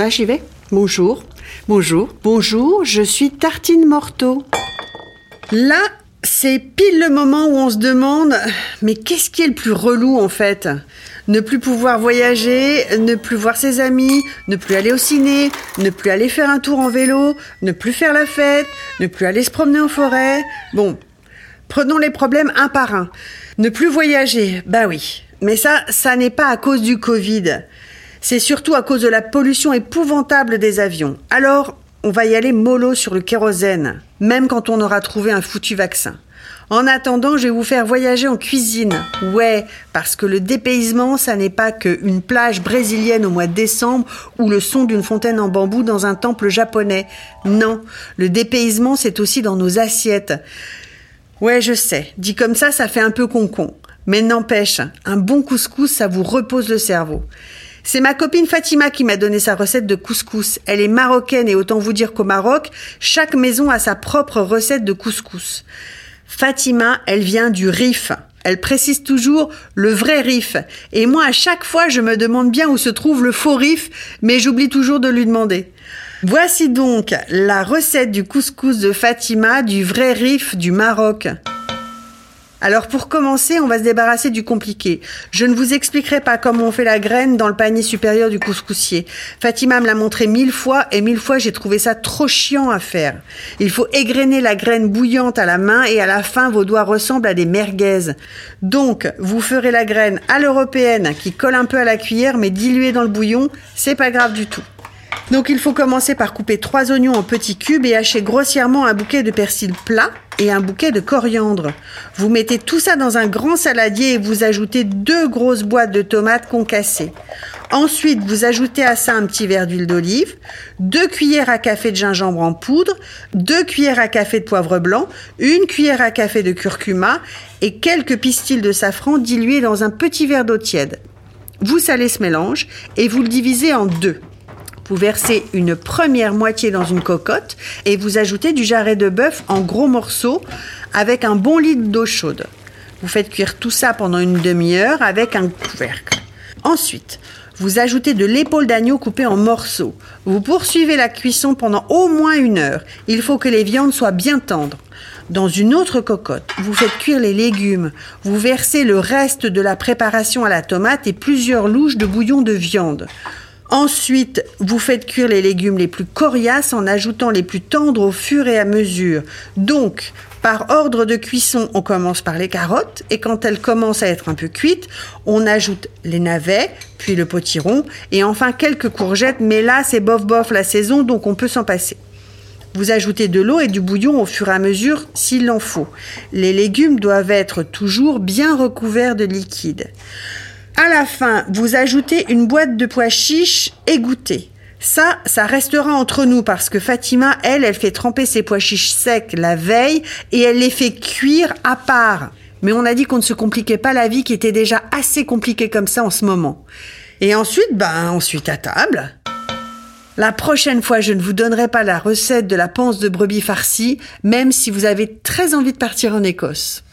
Ah, j'y vais. Bonjour. Bonjour. Bonjour, je suis Tartine Morteau. Là, c'est pile le moment où on se demande mais qu'est-ce qui est le plus relou en fait? Ne plus pouvoir voyager, ne plus voir ses amis, ne plus aller au ciné, ne plus aller faire un tour en vélo, ne plus faire la fête, ne plus aller se promener en forêt. Bon, prenons les problèmes un par un. Ne plus voyager, bah oui. Mais ça, ça n'est pas à cause du Covid. C'est surtout à cause de la pollution épouvantable des avions. Alors, on va y aller mollo sur le kérosène, même quand on aura trouvé un foutu vaccin. En attendant, je vais vous faire voyager en cuisine. Ouais, parce que le dépaysement, ça n'est pas qu'une plage brésilienne au mois de décembre ou le son d'une fontaine en bambou dans un temple japonais. Non, le dépaysement, c'est aussi dans nos assiettes. Ouais, je sais, dit comme ça, ça fait un peu concon. Mais n'empêche, un bon couscous, ça vous repose le cerveau. C'est ma copine Fatima qui m'a donné sa recette de couscous. Elle est marocaine et autant vous dire qu'au Maroc, chaque maison a sa propre recette de couscous. Fatima, elle vient du Rif. Elle précise toujours le vrai Rif. Et moi, à chaque fois, je me demande bien où se trouve le faux Rif, mais j'oublie toujours de lui demander. Voici donc la recette du couscous de Fatima du vrai Rif du Maroc. Alors pour commencer, on va se débarrasser du compliqué. Je ne vous expliquerai pas comment on fait la graine dans le panier supérieur du couscoussier. Fatima me l'a montré mille fois et mille fois j'ai trouvé ça trop chiant à faire. Il faut égrener la graine bouillante à la main et à la fin vos doigts ressemblent à des merguez. Donc vous ferez la graine à l'européenne qui colle un peu à la cuillère mais diluée dans le bouillon, c'est pas grave du tout. Donc il faut commencer par couper trois oignons en petits cubes et hacher grossièrement un bouquet de persil plat et un bouquet de coriandre. Vous mettez tout ça dans un grand saladier et vous ajoutez deux grosses boîtes de tomates concassées. Ensuite, vous ajoutez à ça un petit verre d'huile d'olive, deux cuillères à café de gingembre en poudre, deux cuillères à café de poivre blanc, une cuillère à café de curcuma et quelques pistils de safran dilués dans un petit verre d'eau tiède. Vous salez ce mélange et vous le divisez en deux. Vous versez une première moitié dans une cocotte et vous ajoutez du jarret de bœuf en gros morceaux avec un bon litre d'eau chaude. Vous faites cuire tout ça pendant une demi-heure avec un couvercle. Ensuite, vous ajoutez de l'épaule d'agneau coupée en morceaux. Vous poursuivez la cuisson pendant au moins une heure. Il faut que les viandes soient bien tendres. Dans une autre cocotte, vous faites cuire les légumes. Vous versez le reste de la préparation à la tomate et plusieurs louches de bouillon de viande. Ensuite, vous faites cuire les légumes les plus coriaces en ajoutant les plus tendres au fur et à mesure. Donc, par ordre de cuisson, on commence par les carottes et quand elles commencent à être un peu cuites, on ajoute les navets, puis le potiron et enfin quelques courgettes, mais là c'est bof bof la saison donc on peut s'en passer. Vous ajoutez de l'eau et du bouillon au fur et à mesure s'il en faut. Les légumes doivent être toujours bien recouverts de liquide. À la fin, vous ajoutez une boîte de pois chiches égouttées. Ça, ça restera entre nous parce que Fatima, elle, elle fait tremper ses pois chiches secs la veille et elle les fait cuire à part. Mais on a dit qu'on ne se compliquait pas la vie qui était déjà assez compliquée comme ça en ce moment. Et ensuite, ben, ensuite à table. La prochaine fois, je ne vous donnerai pas la recette de la panse de brebis farcie, même si vous avez très envie de partir en Écosse.